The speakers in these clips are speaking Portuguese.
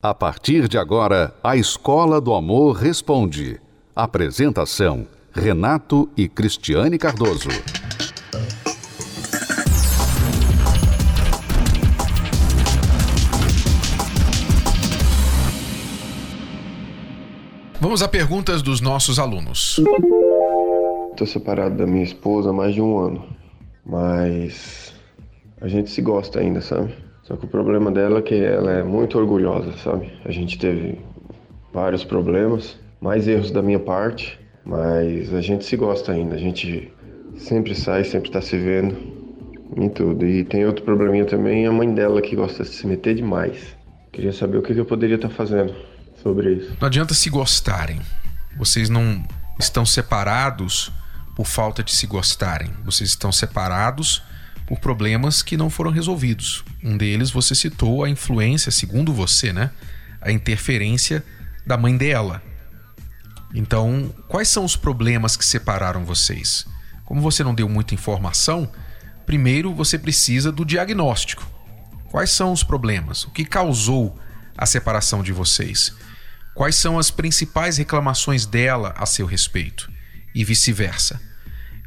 A partir de agora, a Escola do Amor Responde. Apresentação: Renato e Cristiane Cardoso. Vamos a perguntas dos nossos alunos. Estou separado da minha esposa há mais de um ano, mas a gente se gosta ainda, sabe? Só que o problema dela é que ela é muito orgulhosa, sabe? A gente teve vários problemas, mais erros da minha parte, mas a gente se gosta ainda. A gente sempre sai, sempre tá se vendo em tudo. E tem outro probleminha também, a mãe dela que gosta de se meter demais. Queria saber o que eu poderia estar tá fazendo sobre isso. Não adianta se gostarem. Vocês não estão separados por falta de se gostarem. Vocês estão separados por problemas que não foram resolvidos. Um deles você citou a influência, segundo você, né? A interferência da mãe dela. Então, quais são os problemas que separaram vocês? Como você não deu muita informação, primeiro você precisa do diagnóstico. Quais são os problemas? O que causou a separação de vocês? Quais são as principais reclamações dela a seu respeito? E vice-versa.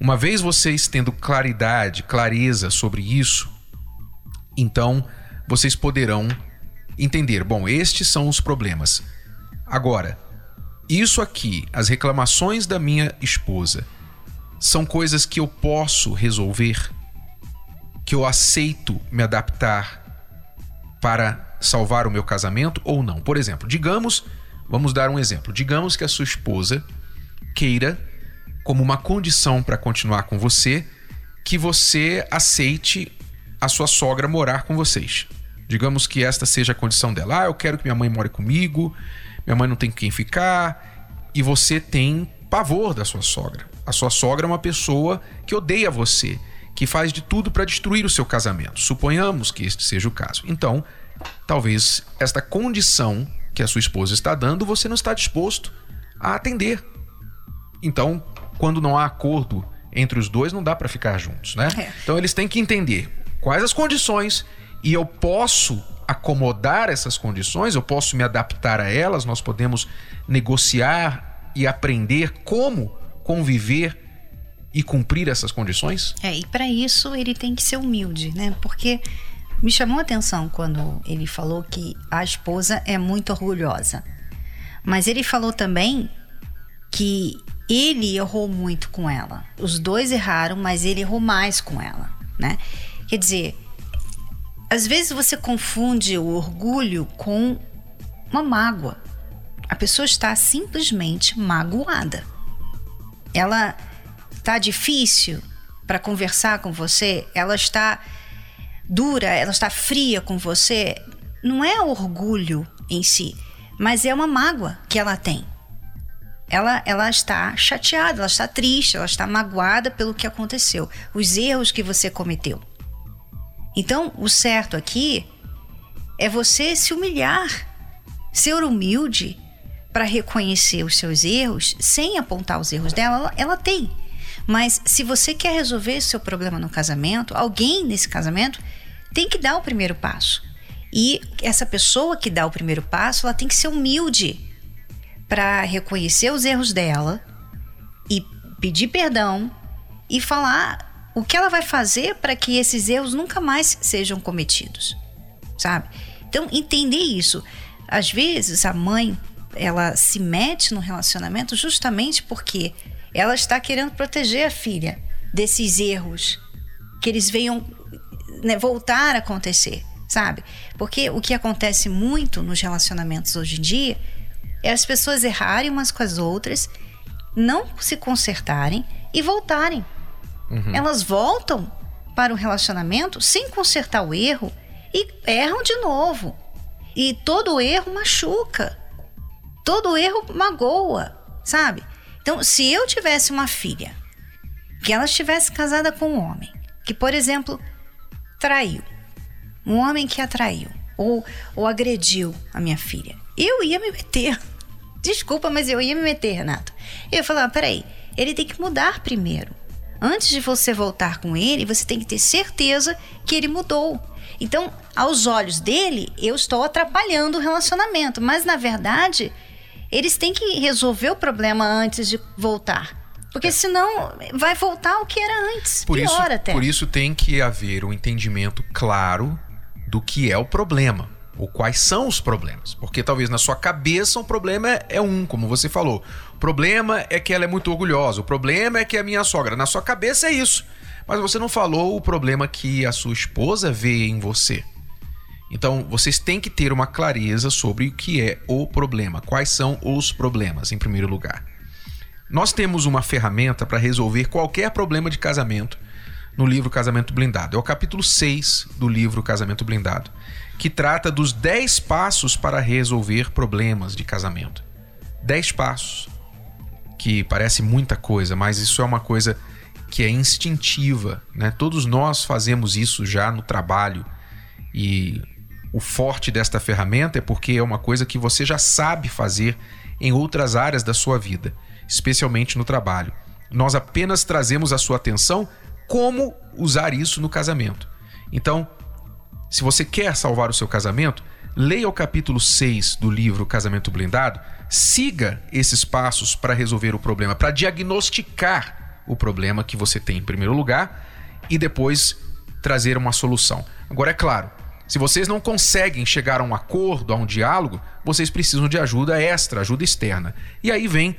Uma vez vocês tendo claridade, clareza sobre isso, então vocês poderão entender: bom, estes são os problemas. Agora, isso aqui, as reclamações da minha esposa, são coisas que eu posso resolver, que eu aceito me adaptar para salvar o meu casamento ou não. Por exemplo, digamos, vamos dar um exemplo. Digamos que a sua esposa queira como uma condição para continuar com você que você aceite a sua sogra morar com vocês. Digamos que esta seja a condição dela. Ah, eu quero que minha mãe more comigo, minha mãe não tem com quem ficar, e você tem pavor da sua sogra. A sua sogra é uma pessoa que odeia você, que faz de tudo para destruir o seu casamento. Suponhamos que este seja o caso. Então, talvez esta condição que a sua esposa está dando, você não está disposto a atender. Então, quando não há acordo entre os dois, não dá para ficar juntos, né? É. Então eles têm que entender quais as condições e eu posso acomodar essas condições, eu posso me adaptar a elas, nós podemos negociar e aprender como conviver e cumprir essas condições? É, e para isso ele tem que ser humilde, né? Porque me chamou a atenção quando ele falou que a esposa é muito orgulhosa. Mas ele falou também que ele errou muito com ela. Os dois erraram, mas ele errou mais com ela, né? Quer dizer, às vezes você confunde o orgulho com uma mágoa. A pessoa está simplesmente magoada. Ela está difícil para conversar com você, ela está dura, ela está fria com você. Não é orgulho em si, mas é uma mágoa que ela tem ela, ela está chateada, ela está triste, ela está magoada pelo que aconteceu, os erros que você cometeu. Então, o certo aqui é você se humilhar, ser humilde para reconhecer os seus erros sem apontar os erros dela. Ela, ela tem. Mas se você quer resolver seu problema no casamento, alguém nesse casamento tem que dar o primeiro passo. E essa pessoa que dá o primeiro passo, ela tem que ser humilde para reconhecer os erros dela e pedir perdão e falar o que ela vai fazer para que esses erros nunca mais sejam cometidos, sabe? Então, entender isso. Às vezes, a mãe, ela se mete no relacionamento justamente porque ela está querendo proteger a filha desses erros que eles venham né, voltar a acontecer, sabe? Porque o que acontece muito nos relacionamentos hoje em dia é as pessoas errarem umas com as outras, não se consertarem e voltarem. Uhum. Elas voltam para o relacionamento sem consertar o erro e erram de novo. E todo erro machuca. Todo erro magoa, sabe? Então, se eu tivesse uma filha, que ela estivesse casada com um homem, que, por exemplo, traiu, um homem que a traiu, ou, ou agrediu a minha filha, eu ia me meter Desculpa, mas eu ia me meter, Renato. Eu ia falar: peraí, ele tem que mudar primeiro. Antes de você voltar com ele, você tem que ter certeza que ele mudou. Então, aos olhos dele, eu estou atrapalhando o relacionamento, mas na verdade, eles têm que resolver o problema antes de voltar. Porque é. senão vai voltar o que era antes. Por pior isso, até. Por isso tem que haver um entendimento claro do que é o problema. Ou quais são os problemas. Porque talvez na sua cabeça o problema é um, como você falou. O problema é que ela é muito orgulhosa. O problema é que é a minha sogra. Na sua cabeça é isso. Mas você não falou o problema que a sua esposa vê em você. Então, vocês têm que ter uma clareza sobre o que é o problema, quais são os problemas, em primeiro lugar. Nós temos uma ferramenta para resolver qualquer problema de casamento no livro Casamento Blindado. É o capítulo 6 do livro Casamento Blindado, que trata dos 10 passos para resolver problemas de casamento. 10 passos, que parece muita coisa, mas isso é uma coisa que é instintiva, né? Todos nós fazemos isso já no trabalho e o forte desta ferramenta é porque é uma coisa que você já sabe fazer em outras áreas da sua vida, especialmente no trabalho. Nós apenas trazemos a sua atenção como usar isso no casamento. Então, se você quer salvar o seu casamento, leia o capítulo 6 do livro Casamento Blindado, siga esses passos para resolver o problema, para diagnosticar o problema que você tem em primeiro lugar e depois trazer uma solução. Agora, é claro, se vocês não conseguem chegar a um acordo, a um diálogo, vocês precisam de ajuda extra, ajuda externa. E aí vem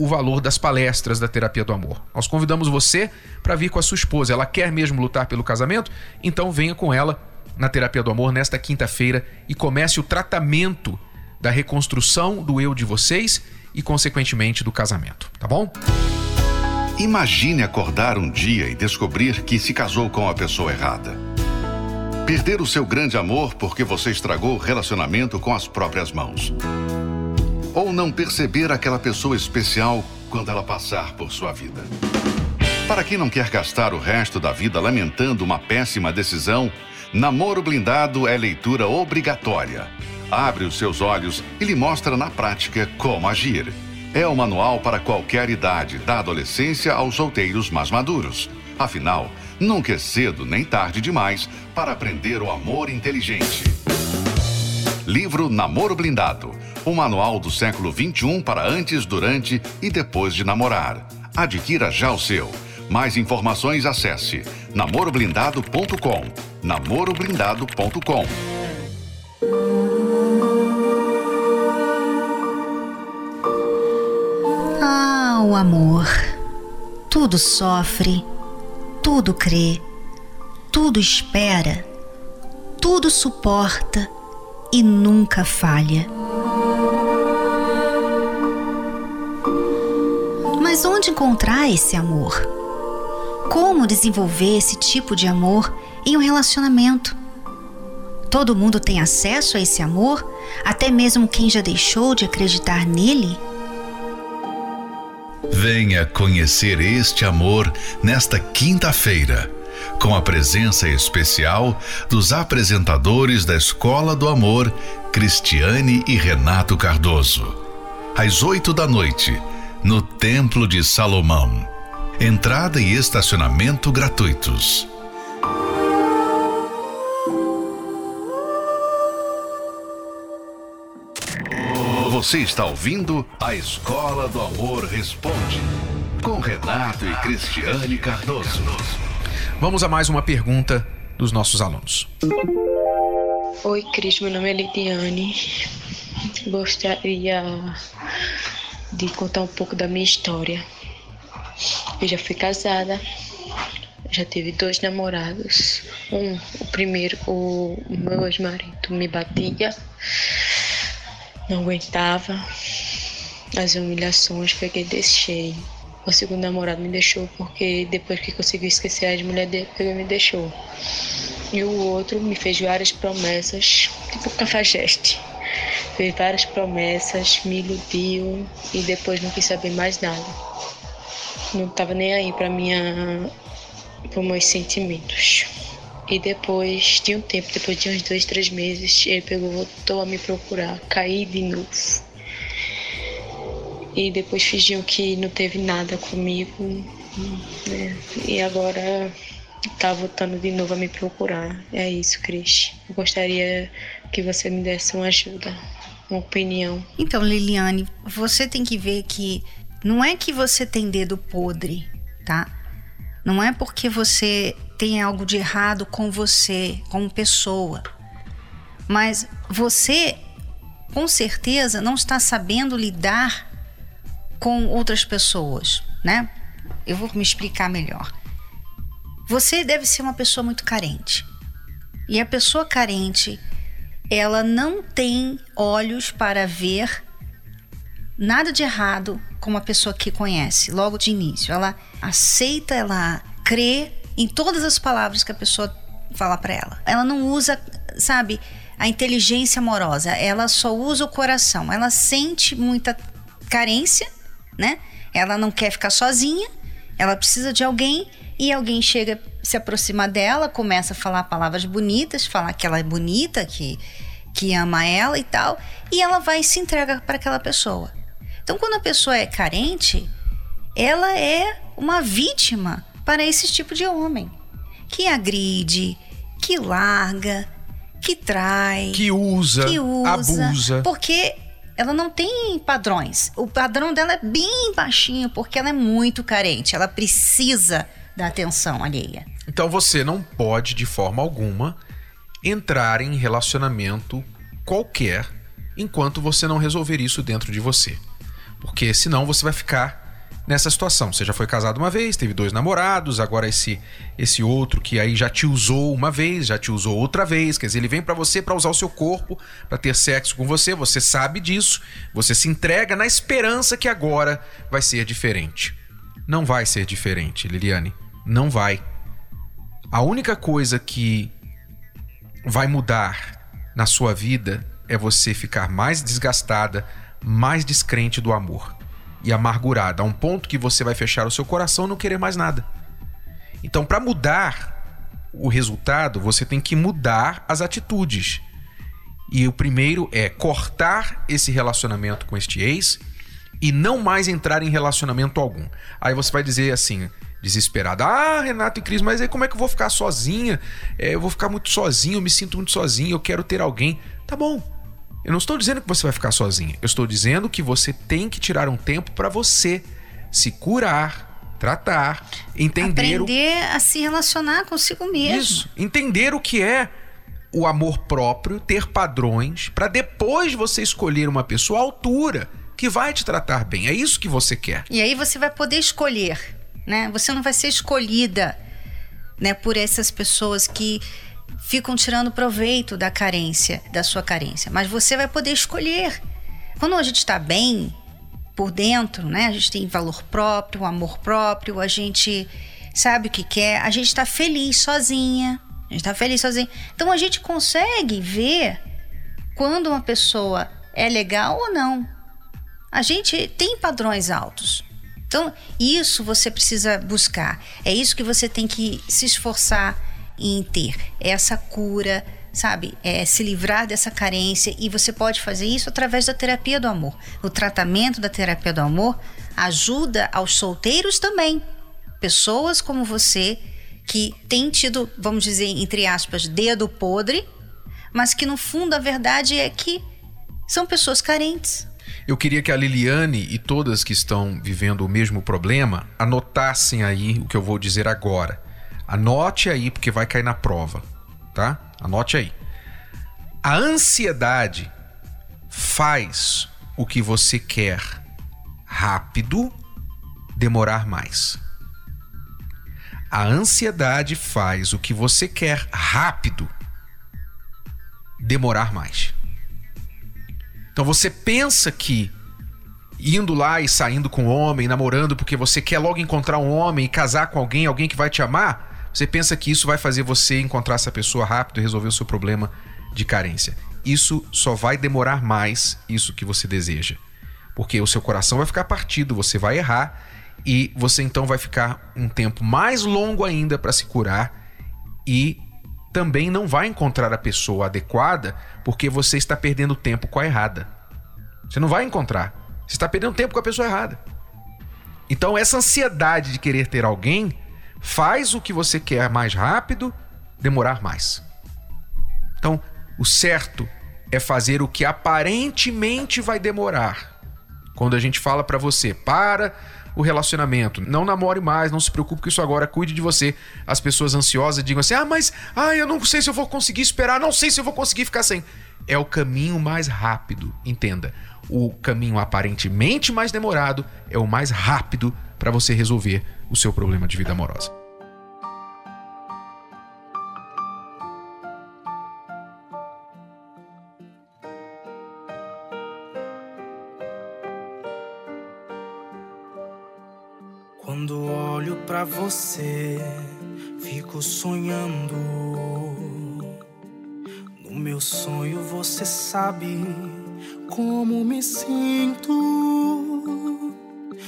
o valor das palestras da terapia do amor. Nós convidamos você para vir com a sua esposa. Ela quer mesmo lutar pelo casamento? Então venha com ela na terapia do amor nesta quinta-feira e comece o tratamento da reconstrução do eu de vocês e, consequentemente, do casamento. Tá bom? Imagine acordar um dia e descobrir que se casou com a pessoa errada. Perder o seu grande amor porque você estragou o relacionamento com as próprias mãos. Ou não perceber aquela pessoa especial quando ela passar por sua vida. Para quem não quer gastar o resto da vida lamentando uma péssima decisão, Namoro Blindado é leitura obrigatória. Abre os seus olhos e lhe mostra na prática como agir. É o manual para qualquer idade, da adolescência aos solteiros mais maduros. Afinal, nunca é cedo nem tarde demais para aprender o amor inteligente. Livro Namoro Blindado. Um manual do século XXI para antes, durante e depois de namorar. Adquira já o seu. Mais informações acesse namoroblindado.com. namoroblindado.com. o amor. Tudo sofre, tudo crê, tudo espera, tudo suporta e nunca falha. Mas onde encontrar esse amor? Como desenvolver esse tipo de amor em um relacionamento? Todo mundo tem acesso a esse amor, até mesmo quem já deixou de acreditar nele? Venha conhecer este amor nesta quinta-feira, com a presença especial dos apresentadores da Escola do Amor, Cristiane e Renato Cardoso. Às oito da noite, no Templo de Salomão. Entrada e estacionamento gratuitos. Você está ouvindo a Escola do Amor Responde, com Renato e Cristiane Cardoso. Vamos a mais uma pergunta dos nossos alunos. Oi, Cris, meu nome é Lidiane. Gostaria de contar um pouco da minha história. Eu já fui casada, já tive dois namorados. Um, o primeiro, o meu ex-marido me batia não aguentava as humilhações, peguei deixei. O segundo namorado me deixou porque depois que conseguiu esquecer as mulheres dele, pegou e me deixou. E o outro me fez várias promessas, tipo cafajeste. Fez várias promessas, me iludiu e depois não quis saber mais nada. Não estava nem aí para minha para meus sentimentos. E depois de um tempo, depois de uns dois, três meses, ele pegou, voltou a me procurar, caí de novo. E depois fingiu que não teve nada comigo. Né? E agora tá voltando de novo a me procurar. É isso, Cris. Eu gostaria que você me desse uma ajuda, uma opinião. Então, Liliane, você tem que ver que não é que você tem dedo podre, tá? Não é porque você tem algo de errado com você, como pessoa. Mas você, com certeza, não está sabendo lidar com outras pessoas, né? Eu vou me explicar melhor. Você deve ser uma pessoa muito carente. E a pessoa carente, ela não tem olhos para ver nada de errado com uma pessoa que conhece logo de início. Ela aceita, ela crê em todas as palavras que a pessoa fala para ela. Ela não usa, sabe, a inteligência amorosa, ela só usa o coração. Ela sente muita carência, né? Ela não quer ficar sozinha, ela precisa de alguém e alguém chega, se aproxima dela, começa a falar palavras bonitas, falar que ela é bonita, que, que ama ela e tal, e ela vai e se entrega para aquela pessoa. Então, quando a pessoa é carente, ela é uma vítima para esse tipo de homem que agride, que larga, que trai, que usa, que usa abusa. Porque ela não tem padrões. O padrão dela é bem baixinho porque ela é muito carente. Ela precisa da atenção alheia. Então você não pode, de forma alguma, entrar em relacionamento qualquer enquanto você não resolver isso dentro de você. Porque senão você vai ficar nessa situação. Você já foi casado uma vez, teve dois namorados, agora esse esse outro que aí já te usou uma vez, já te usou outra vez, quer dizer, ele vem para você para usar o seu corpo, para ter sexo com você, você sabe disso, você se entrega na esperança que agora vai ser diferente. Não vai ser diferente, Liliane. Não vai. A única coisa que vai mudar na sua vida é você ficar mais desgastada, mais descrente do amor e amargurada, a um ponto que você vai fechar o seu coração e não querer mais nada. Então, para mudar o resultado, você tem que mudar as atitudes. E o primeiro é cortar esse relacionamento com este ex e não mais entrar em relacionamento algum. Aí você vai dizer assim: desesperada. Ah, Renato e Cris, mas aí como é que eu vou ficar sozinha? É, eu vou ficar muito sozinho, eu me sinto muito sozinho, eu quero ter alguém. Tá bom. Eu não estou dizendo que você vai ficar sozinha. Eu estou dizendo que você tem que tirar um tempo para você se curar, tratar, entender. Aprender o... a se relacionar consigo mesmo. Isso. Entender o que é o amor próprio, ter padrões, para depois você escolher uma pessoa à altura que vai te tratar bem. É isso que você quer. E aí você vai poder escolher né? Você não vai ser escolhida, né, por essas pessoas que ficam tirando proveito da carência, da sua carência, mas você vai poder escolher. Quando a gente está bem por dentro, né? A gente tem valor próprio, amor próprio, a gente sabe o que quer, a gente está feliz sozinha, a gente está feliz sozinha. Então a gente consegue ver quando uma pessoa é legal ou não. A gente tem padrões altos. Então, isso você precisa buscar. É isso que você tem que se esforçar em ter. Essa cura, sabe? É se livrar dessa carência. E você pode fazer isso através da terapia do amor. O tratamento da terapia do amor ajuda aos solteiros também. Pessoas como você que têm tido, vamos dizer, entre aspas, dedo podre, mas que no fundo a verdade é que são pessoas carentes eu queria que a Liliane e todas que estão vivendo o mesmo problema anotassem aí o que eu vou dizer agora. Anote aí, porque vai cair na prova, tá? Anote aí. A ansiedade faz o que você quer rápido demorar mais. A ansiedade faz o que você quer rápido demorar mais. Então você pensa que indo lá e saindo com um homem, namorando porque você quer logo encontrar um homem e casar com alguém, alguém que vai te amar, você pensa que isso vai fazer você encontrar essa pessoa rápido e resolver o seu problema de carência. Isso só vai demorar mais, isso que você deseja. Porque o seu coração vai ficar partido, você vai errar e você então vai ficar um tempo mais longo ainda para se curar e também não vai encontrar a pessoa adequada porque você está perdendo tempo com a errada. Você não vai encontrar. Você está perdendo tempo com a pessoa errada. Então, essa ansiedade de querer ter alguém faz o que você quer mais rápido, demorar mais. Então, o certo é fazer o que aparentemente vai demorar. Quando a gente fala para você, para o relacionamento, não namore mais, não se preocupe com isso agora, cuide de você. As pessoas ansiosas digam assim: "Ah, mas ah, eu não sei se eu vou conseguir esperar, não sei se eu vou conseguir ficar sem". É o caminho mais rápido, entenda. O caminho aparentemente mais demorado é o mais rápido para você resolver o seu problema de vida amorosa. Quando olho para você, fico sonhando. No meu sonho você sabe como me sinto.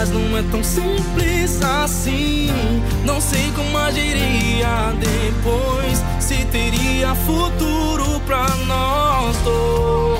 Mas não é tão simples assim. Não sei como agiria depois. Se teria futuro pra nós dois.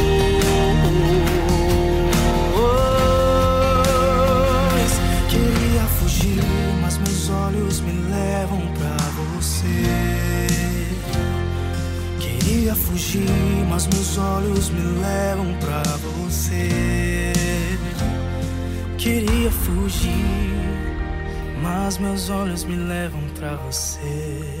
Me levam pra Queria fugir, mas meus olhos me levam pra você. Queria fugir, mas meus olhos me levam pra você.